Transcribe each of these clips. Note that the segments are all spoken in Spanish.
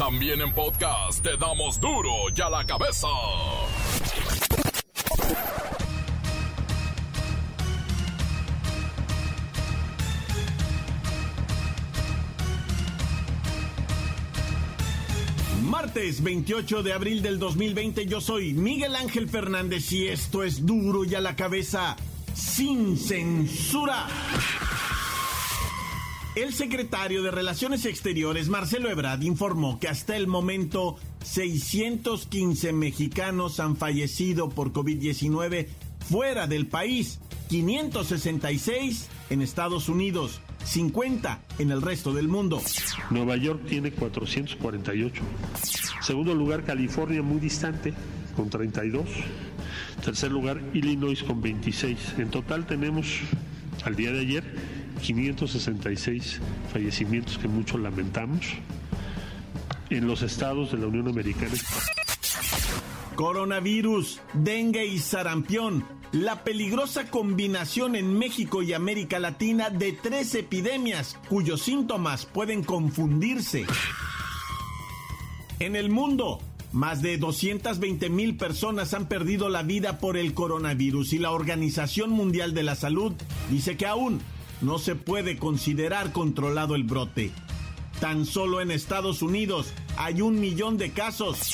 También en podcast te damos duro y a la cabeza. Martes 28 de abril del 2020 yo soy Miguel Ángel Fernández y esto es duro y a la cabeza sin censura. El secretario de Relaciones Exteriores, Marcelo Ebrard, informó que hasta el momento 615 mexicanos han fallecido por COVID-19 fuera del país, 566 en Estados Unidos, 50 en el resto del mundo. Nueva York tiene 448. Segundo lugar, California, muy distante, con 32. Tercer lugar, Illinois, con 26. En total tenemos, al día de ayer, 566 fallecimientos que mucho lamentamos en los estados de la Unión Americana. Coronavirus, dengue y sarampión. La peligrosa combinación en México y América Latina de tres epidemias cuyos síntomas pueden confundirse. En el mundo, más de 220 mil personas han perdido la vida por el coronavirus y la Organización Mundial de la Salud dice que aún no se puede considerar controlado el brote. Tan solo en Estados Unidos hay un millón de casos.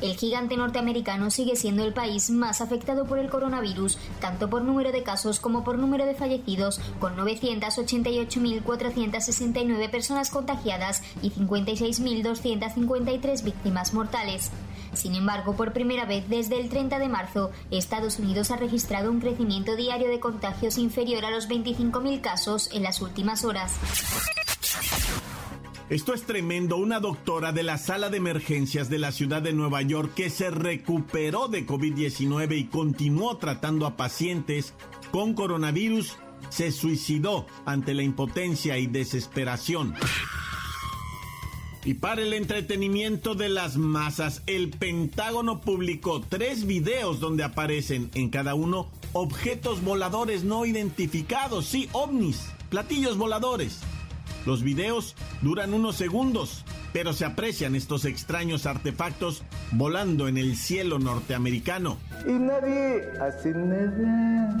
El gigante norteamericano sigue siendo el país más afectado por el coronavirus, tanto por número de casos como por número de fallecidos, con 988.469 personas contagiadas y 56.253 víctimas mortales. Sin embargo, por primera vez desde el 30 de marzo, Estados Unidos ha registrado un crecimiento diario de contagios inferior a los 25.000 casos en las últimas horas. Esto es tremendo. Una doctora de la sala de emergencias de la ciudad de Nueva York que se recuperó de COVID-19 y continuó tratando a pacientes con coronavirus se suicidó ante la impotencia y desesperación. Y para el entretenimiento de las masas, el Pentágono publicó tres videos donde aparecen en cada uno objetos voladores no identificados, sí, ovnis, platillos voladores. Los videos duran unos segundos, pero se aprecian estos extraños artefactos volando en el cielo norteamericano. Y nadie hace nada.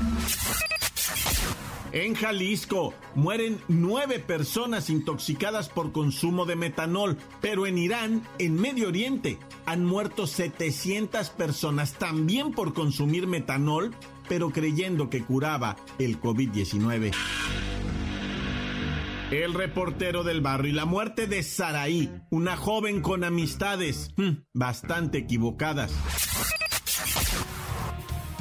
En Jalisco mueren nueve personas intoxicadas por consumo de metanol, pero en Irán, en Medio Oriente, han muerto 700 personas también por consumir metanol, pero creyendo que curaba el COVID-19. El reportero del barrio y la muerte de Saraí, una joven con amistades hmm, bastante equivocadas.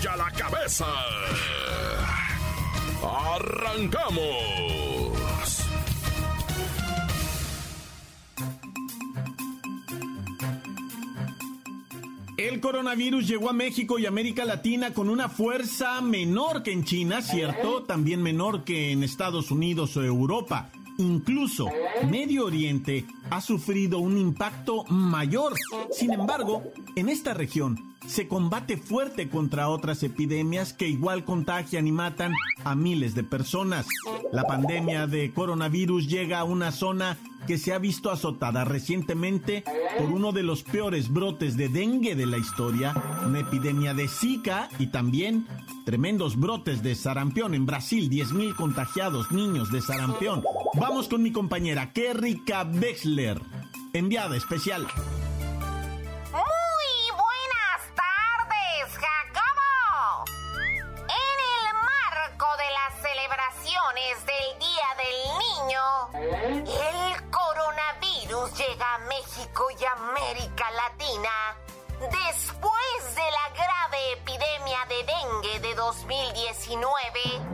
y a la cabeza. ¡Arrancamos! El coronavirus llegó a México y América Latina con una fuerza menor que en China, ¿cierto? También menor que en Estados Unidos o Europa. Incluso Medio Oriente ha sufrido un impacto mayor. Sin embargo, en esta región se combate fuerte contra otras epidemias que igual contagian y matan a miles de personas. La pandemia de coronavirus llega a una zona que se ha visto azotada recientemente por uno de los peores brotes de dengue de la historia, una epidemia de Zika y también tremendos brotes de sarampión en Brasil, 10.000 contagiados niños de sarampión. Vamos con mi compañera Kerrika Bexler, enviada especial. Muy buenas tardes, Jacobo. En el marco de las celebraciones del Día del Niño, el coronavirus llega a México y América Latina después de la grave epidemia de dengue de 2019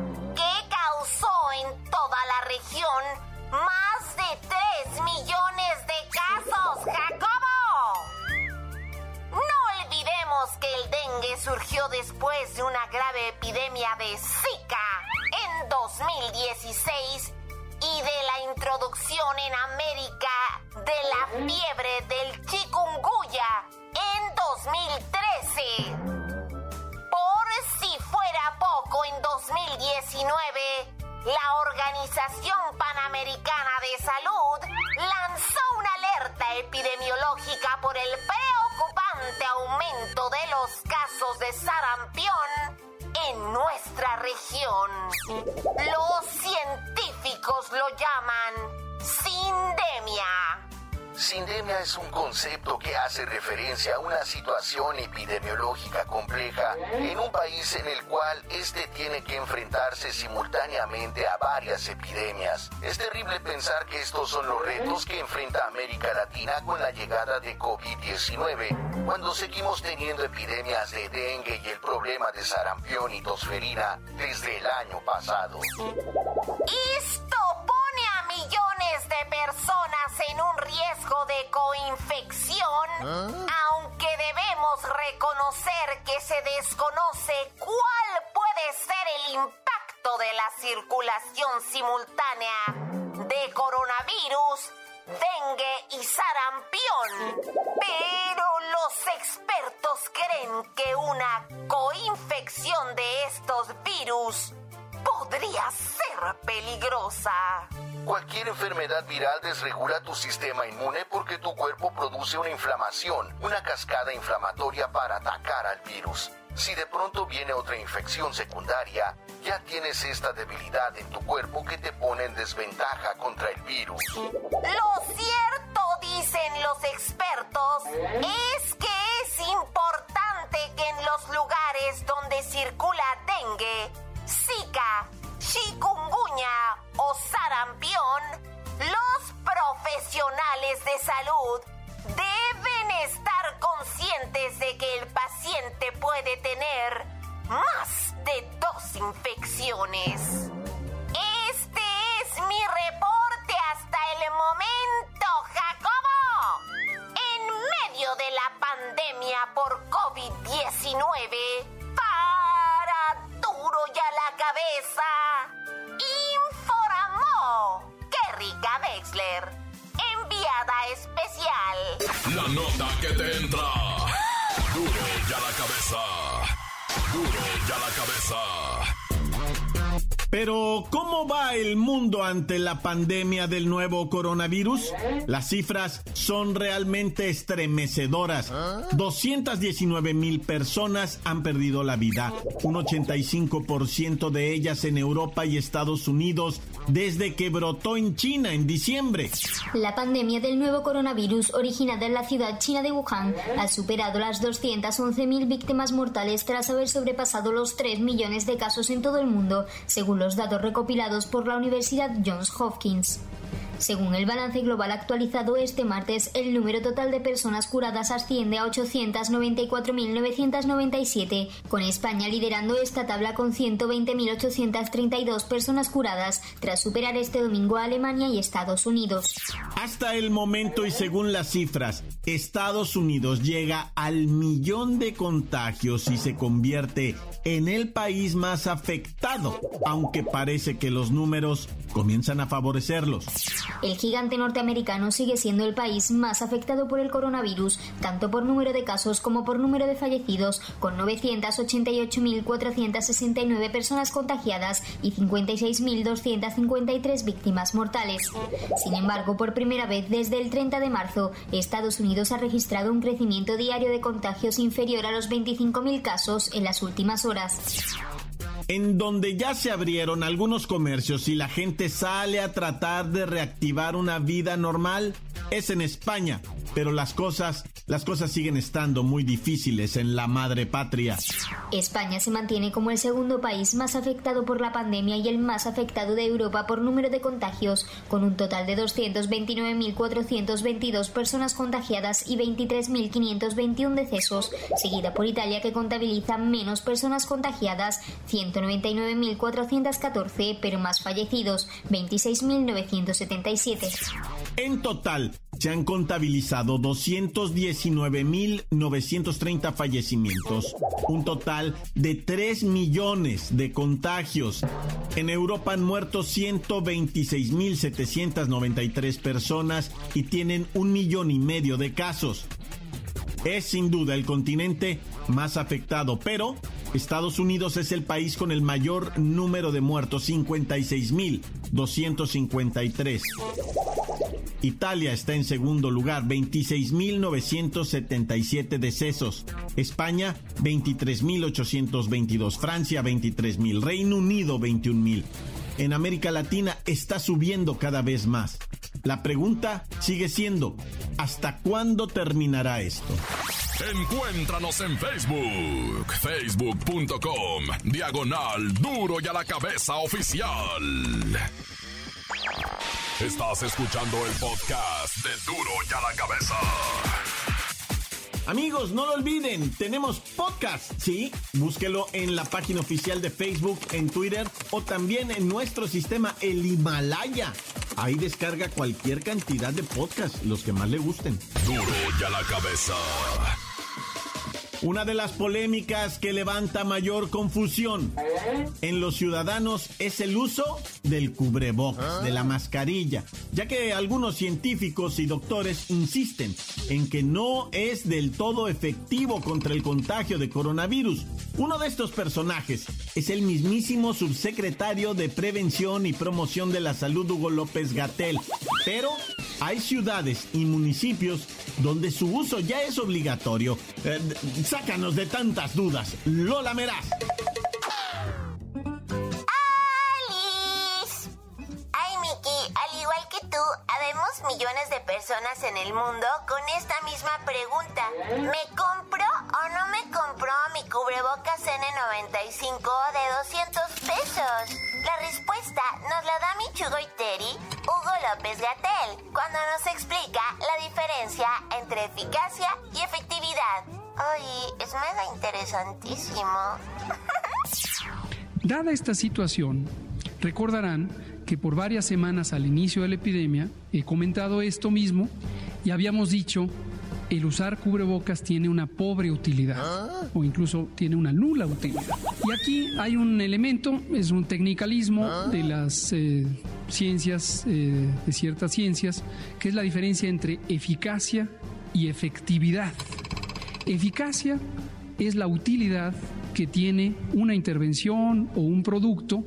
más de 3 millones de casos, Jacobo. No olvidemos que el dengue surgió después de una grave epidemia de Zika en 2016 y de la introducción en América de la fiebre del chikungunya en 2013. Por si fuera poco, en 2019 la Organización Panamericana de Salud lanzó una alerta epidemiológica por el preocupante aumento de los casos de sarampión en nuestra región. Los científicos lo llaman sindemia. Sindemia es un concepto que hace referencia a una situación epidemiológica compleja en un país en el cual este tiene que enfrentarse simultáneamente a varias epidemias. Es terrible pensar que estos son los retos que enfrenta América Latina con la llegada de COVID-19, cuando seguimos teniendo epidemias de dengue y el problema de sarampión y tosferina desde el año pasado. Esto millones de personas en un riesgo de coinfección, aunque debemos reconocer que se desconoce cuál puede ser el impacto de la circulación simultánea de coronavirus, dengue y sarampión. Pero los expertos creen que una coinfección de estos virus podría ser peligrosa. Cualquier enfermedad viral desregula tu sistema inmune porque tu cuerpo produce una inflamación, una cascada inflamatoria para atacar al virus. Si de pronto viene otra infección secundaria, ya tienes esta debilidad en tu cuerpo que te pone en desventaja contra el virus. Lo cierto, dicen los expertos, es que es importante que en los lugares donde circula dengue, zika, chikungunya o sarampión, los profesionales de salud deben estar conscientes de que el paciente puede tener más de dos infecciones. Cabeza. Pero, ¿cómo va el mundo ante la pandemia del nuevo coronavirus? Las cifras son realmente estremecedoras. 219 mil personas han perdido la vida, un 85% de ellas en Europa y Estados Unidos desde que brotó en China en diciembre. La pandemia del nuevo coronavirus originada en la ciudad china de Wuhan ha superado las 211.000 víctimas mortales tras haber sobrepasado los 3 millones de casos en todo el mundo, según los datos recopilados por la Universidad Johns Hopkins. Según el balance global actualizado este martes, el número total de personas curadas asciende a 894.997, con España liderando esta tabla con 120.832 personas curadas, tras superar este domingo a Alemania y Estados Unidos. Hasta el momento y según las cifras, Estados Unidos llega al millón de contagios y se convierte en el país más afectado, aunque parece que los números comienzan a favorecerlos. El gigante norteamericano sigue siendo el país más afectado por el coronavirus, tanto por número de casos como por número de fallecidos, con 988.469 personas contagiadas y 56.253 víctimas mortales. Sin embargo, por primera vez desde el 30 de marzo, Estados Unidos ha registrado un crecimiento diario de contagios inferior a los 25.000 casos en las últimas horas en donde ya se abrieron algunos comercios y la gente sale a tratar de reactivar una vida normal, es en España, pero las cosas, las cosas siguen estando muy difíciles en la madre patria. España se mantiene como el segundo país más afectado por la pandemia y el más afectado de Europa por número de contagios, con un total de 229.422 personas contagiadas y 23.521 decesos, seguida por Italia que contabiliza menos personas contagiadas, 199.414, pero más fallecidos, 26.977. En total, se han contabilizado 219.930 fallecimientos, un total de 3 millones de contagios. En Europa han muerto 126.793 personas y tienen un millón y medio de casos. Es sin duda el continente más afectado, pero Estados Unidos es el país con el mayor número de muertos, 56.253. Italia está en segundo lugar, 26.977 decesos. España, 23.822. Francia, 23.000. Reino Unido, 21.000. En América Latina está subiendo cada vez más. La pregunta sigue siendo, ¿hasta cuándo terminará esto? Encuéntranos en Facebook, facebook.com, diagonal duro y a la cabeza oficial. Estás escuchando el podcast de duro y a la cabeza. Amigos, no lo olviden, tenemos podcast, ¿sí? Búsquelo en la página oficial de Facebook, en Twitter o también en nuestro sistema El Himalaya. Ahí descarga cualquier cantidad de podcasts, los que más le gusten. Duro y a la cabeza. Una de las polémicas que levanta mayor confusión en los ciudadanos es el uso del cubrebocas, de la mascarilla, ya que algunos científicos y doctores insisten en que no es del todo efectivo contra el contagio de coronavirus. Uno de estos personajes es el mismísimo subsecretario de Prevención y Promoción de la Salud, Hugo López Gatel. Pero hay ciudades y municipios donde su uso ya es obligatorio. Eh, sácanos de tantas dudas. Lola Meraz. ¡Alice! Ay, Miki, al igual que tú, habemos millones de personas en el mundo con esta misma pregunta. ¿Me compro o no me compro mi cubrebocas N95 de 200 pesos? La respuesta nos la da mi chugoiteri, Hugo López Gatel, cuando nos explica la diferencia entre eficacia y efectividad. Ay, es mega interesantísimo. Dada esta situación, recordarán que por varias semanas al inicio de la epidemia he comentado esto mismo y habíamos dicho el usar cubrebocas tiene una pobre utilidad o incluso tiene una nula utilidad. Y aquí hay un elemento, es un tecnicalismo de las eh, ciencias, eh, de ciertas ciencias, que es la diferencia entre eficacia y efectividad. Eficacia es la utilidad que tiene una intervención o un producto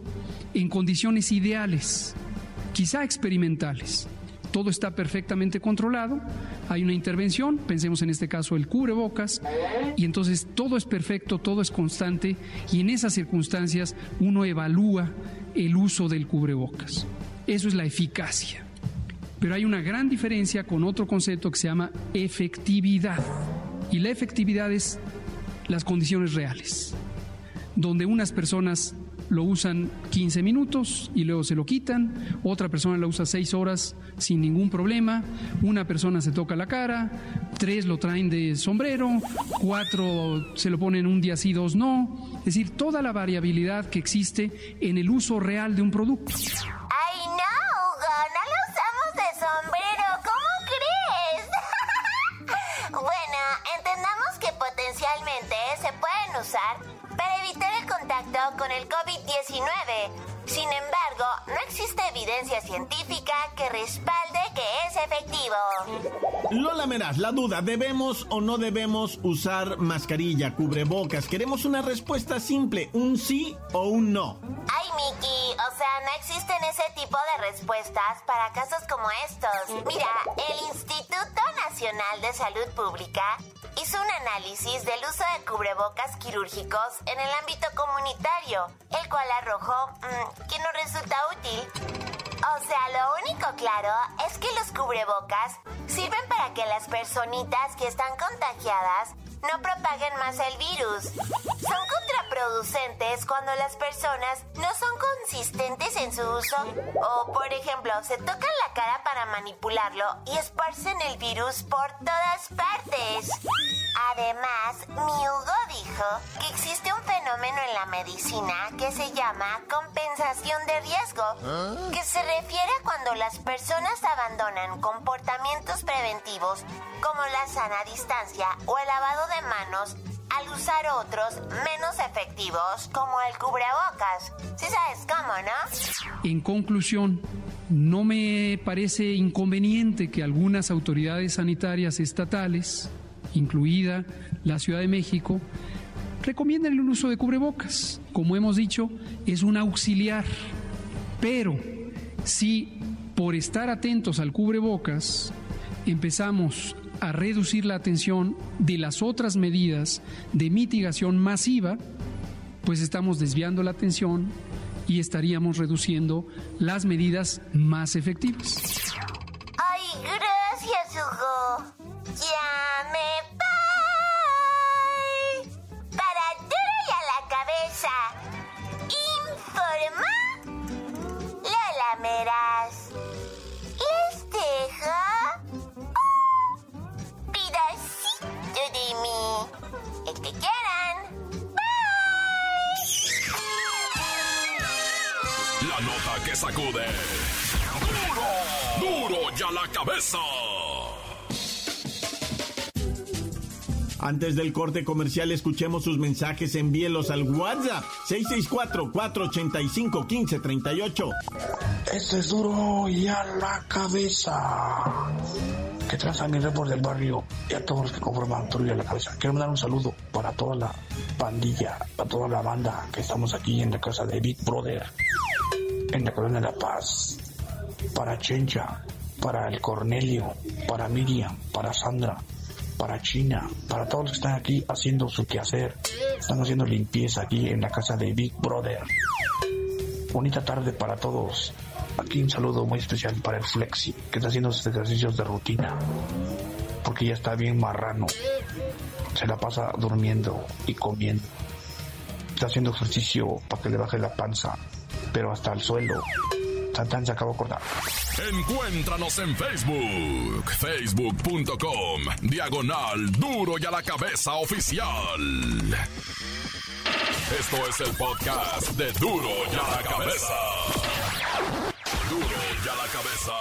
en condiciones ideales, quizá experimentales todo está perfectamente controlado, hay una intervención, pensemos en este caso el cubrebocas, y entonces todo es perfecto, todo es constante, y en esas circunstancias uno evalúa el uso del cubrebocas. Eso es la eficacia. Pero hay una gran diferencia con otro concepto que se llama efectividad. Y la efectividad es las condiciones reales, donde unas personas lo usan 15 minutos y luego se lo quitan, otra persona lo usa 6 horas sin ningún problema, una persona se toca la cara, tres lo traen de sombrero, cuatro se lo ponen un día sí, dos no, es decir, toda la variabilidad que existe en el uso real de un producto. Usar para evitar el contacto con el COVID-19. Sin embargo, no existe evidencia científica que respalde que es efectivo. Lola Meraz, la duda, ¿debemos o no debemos usar mascarilla, cubrebocas? Queremos una respuesta simple, un sí o un no. Ay, Miki, o sea, no existen ese tipo de respuestas para casos como estos. Mira, el Instituto Nacional de Salud Pública hizo un análisis del uso de cubrebocas quirúrgicos en el ámbito comunitario, el cual arrojó mm, que no resulta útil. O sea, lo único claro es que los cubrebocas sirven para que las personitas que están contagiadas no propaguen más el virus. Son contraproducentes cuando las personas no son consistentes en su uso o, por ejemplo, se tocan la cara para manipularlo y esparcen el virus por todas partes. Además, mi Hugo dijo que existe un fenómeno en la medicina que se llama compensación de riesgo, que se refiere a cuando las personas abandonan comportamientos preventivos como la sana distancia o el lavado de manos al usar otros menos efectivos como el cubrebocas. ¿Sí sabes cómo, no? En conclusión, no me parece inconveniente que algunas autoridades sanitarias estatales, incluida la Ciudad de México, recomienden el uso de cubrebocas. Como hemos dicho, es un auxiliar. Pero si por estar atentos al cubrebocas empezamos a reducir la atención de las otras medidas de mitigación masiva, pues estamos desviando la atención y estaríamos reduciendo las medidas más efectivas. Ay, gracias, Hugo. Ya me. Para duro y a la cabeza. Informa. Lola Meras. Les dejo un pedacito de. El que quieran. La nota que sacude. ¡Duro! ¡Duro ya la cabeza! Antes del corte comercial, escuchemos sus mensajes. Envíelos al WhatsApp 664-485-1538. Este es duro y a la cabeza. Que traza mi report del barrio y a todos los que conforman duro y a la cabeza. Quiero mandar un saludo para toda la pandilla, para toda la banda que estamos aquí en la casa de Big Brother, en la colonia de La Paz. Para Chencha, para el Cornelio, para Miriam, para Sandra, para China, para todos los que están aquí haciendo su quehacer. Están haciendo limpieza aquí en la casa de Big Brother. Bonita tarde para todos. Aquí un saludo muy especial para el Flexi, que está haciendo sus ejercicios de rutina. Porque ya está bien marrano. Se la pasa durmiendo y comiendo. Está haciendo ejercicio para que le baje la panza, pero hasta el suelo. Santán se acabó acordar. Encuéntranos en Facebook, facebook.com, diagonal duro y a la cabeza oficial. Esto es el podcast de duro y a la cabeza. Duro y a la cabeza.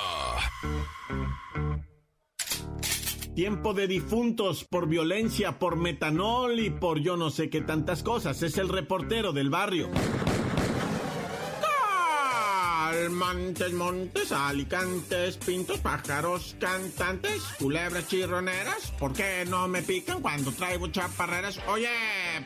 Tiempo de difuntos por violencia, por metanol y por yo no sé qué tantas cosas. Es el reportero del barrio. Montes, montes, alicantes, pintos, pájaros, cantantes, culebras chirroneras. ¿Por qué no me pican cuando traigo chaparreras? Oye,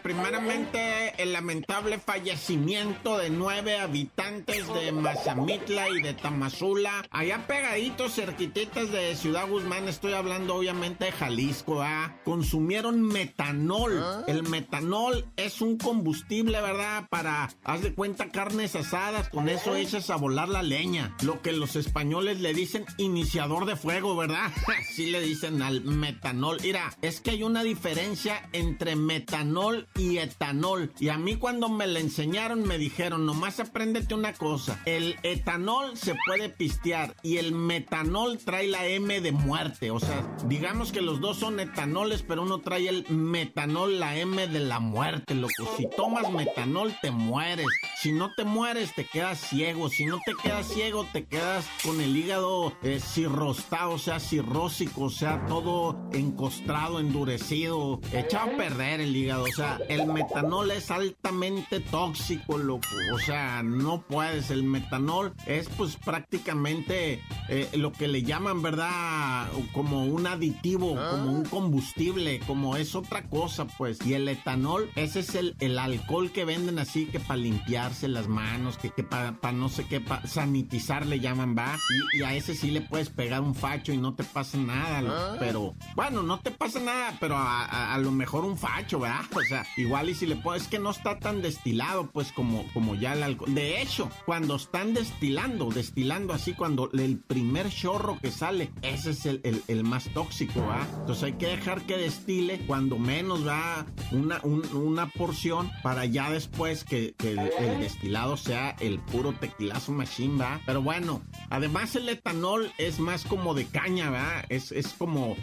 primeramente el lamentable fallecimiento de nueve habitantes de Mazamitla y de Tamazula, allá pegaditos, cerquititas de Ciudad Guzmán. Estoy hablando obviamente de Jalisco, ¿ah? Consumieron metanol. El metanol es un combustible, ¿verdad? Para, haz de cuenta, carnes asadas. Con eso echas a volar la leña. Lo que los españoles le dicen iniciador de fuego, ¿verdad? Así le dicen al metanol. Mira, es que hay una diferencia entre metanol y etanol. Y a mí cuando me la enseñaron me dijeron, nomás apréndete una cosa. El etanol se puede pistear y el metanol trae la M de muerte. O sea, digamos que los dos son etanoles, pero uno trae el metanol, la M de la muerte, loco. Si tomas metanol te mueres. Si no te mueres te quedas ciego. Si no te quedas ciego, te quedas con el hígado eh, cirrostado, o sea, cirrósico, o sea, todo encostrado, endurecido, echado a perder el hígado. O sea, el metanol es altamente tóxico, loco. O sea, no puedes. El metanol es pues prácticamente eh, lo que le llaman, ¿verdad? Como un aditivo, como un combustible, como es otra cosa, pues. Y el etanol, ese es el, el alcohol que venden así que para limpiarse las manos, que, que para no sé qué, para sanitizar le llaman, va. Y, y, a ese sí le puedes pegar un facho y no te pasa nada, loco. Pero, bueno, no te pasa nada, pero a, a, a, lo mejor un facho, ¿verdad? O sea, igual y si le puedes, es que no está tan destilado, pues, como, como ya el alcohol. De hecho, cuando están destilando, destilando así, cuando el primer chorro que sale, ese es el, el, el más tóxico, ¿va? Entonces hay que dejar que destile cuando menos va una, un, una porción para ya después que, que el, el, destilado sea el puro tequilazo machine, Pero bueno, además el etanol es más como de caña, ¿va? Es, es como,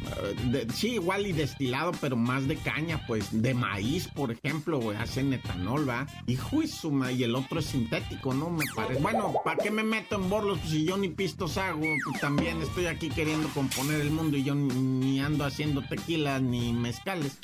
eh, sí, igual y destilado, pero más de caña, pues, de maíz, por ejemplo, güey, hacen etanol, ¿va? Y suma y el otro es sintético, ¿no? Me parece. Bueno, ¿para qué me meto en borlos pues, si yo ni pistos hago? Pues también estoy aquí queriendo componer el mundo y yo ni ando haciendo tequila ni mezcales.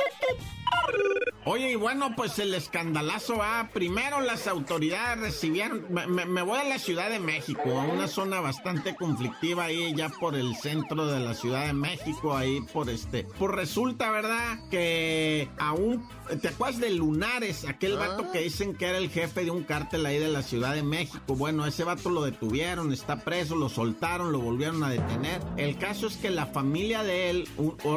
Oye, y bueno, pues el escandalazo va. Primero las autoridades recibieron. Me, voy a la Ciudad de México, a una zona bastante conflictiva ahí, ya por el centro de la Ciudad de México, ahí por este. Pues resulta, ¿verdad? Que aún. ¿Te acuerdas de Lunares? Aquel ah. vato que dicen que era el jefe de un cártel ahí de la Ciudad de México. Bueno, ese vato lo detuvieron, está preso, lo soltaron, lo volvieron a detener. El caso es que la familia de él,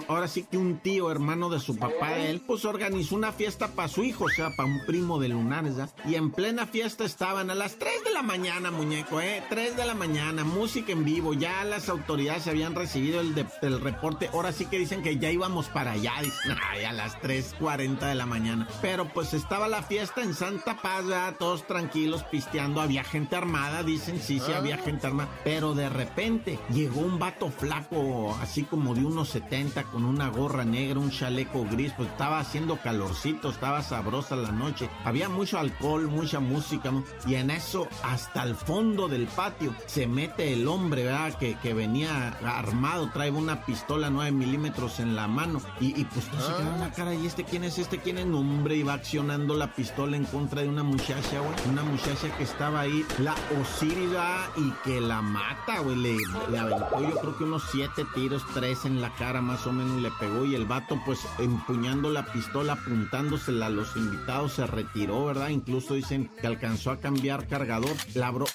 ahora sí que un tío, hermano de su papá de él, pues organizó una fiesta para su hijo, o sea, para un primo de Lunares, ¿ya? Y en plena fiesta estaban a las 3 de la mañana, muñeco, ¿eh? 3 de la mañana, música en vivo, ya las autoridades habían recibido el, el reporte, ahora sí que dicen que ya íbamos para allá, dicen, ay, a las 3.40 de la mañana. Pero pues estaba la fiesta en Santa Paz, ¿ya? Todos tranquilos, pisteando, había gente armada, dicen, sí, sí, había ah. gente armada, pero de repente llegó un vato flaco, así como de unos 70, con una gorra negra, un chaleco gris, pues estaba haciendo calorcito, estaba sabrosa la noche. Había mucho alcohol, mucha música, y en eso, hasta el fondo del patio, se mete el hombre, ¿verdad? Que, que venía armado, trae una pistola 9 milímetros en la mano, y, pues no se queda una cara, ¿y este quién es? ¿Este quién es? Hombre, y va accionando la pistola en contra de una muchacha, güey. Una muchacha que estaba ahí, la Osirida, y que la mata, güey. Le, le aventó yo creo que unos siete tiros, tres en la cara más o menos le pegó, y el vato, pues, empuñando la pistola, a los invitados se retiró, ¿verdad? Incluso dicen que alcanzó a cambiar cargador.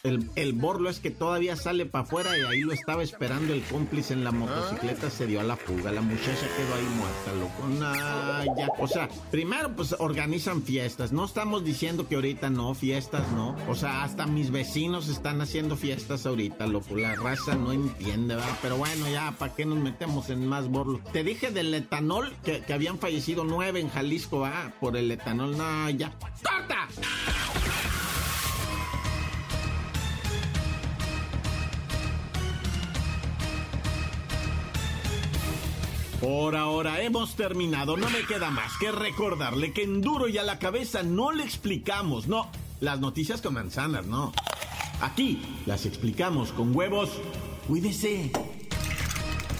el, borlo es que todavía sale para afuera y ahí lo estaba esperando el cómplice en la motocicleta, se dio a la fuga. La muchacha quedó ahí muerta, loco. O sea, primero pues organizan fiestas. No estamos diciendo que ahorita no, fiestas no. O sea, hasta mis vecinos están haciendo fiestas ahorita, loco. La raza no entiende, ¿verdad? Pero bueno, ya, ¿para qué nos metemos en más borlo? Te dije del etanol que, que habían fallecido nueve en Jalisco, Por el etanol. No, ya. ¡Corta! Por ahora hemos terminado. No me queda más que recordarle que en duro y a la cabeza no le explicamos, no, las noticias con manzanas, no. Aquí las explicamos con huevos. Cuídese.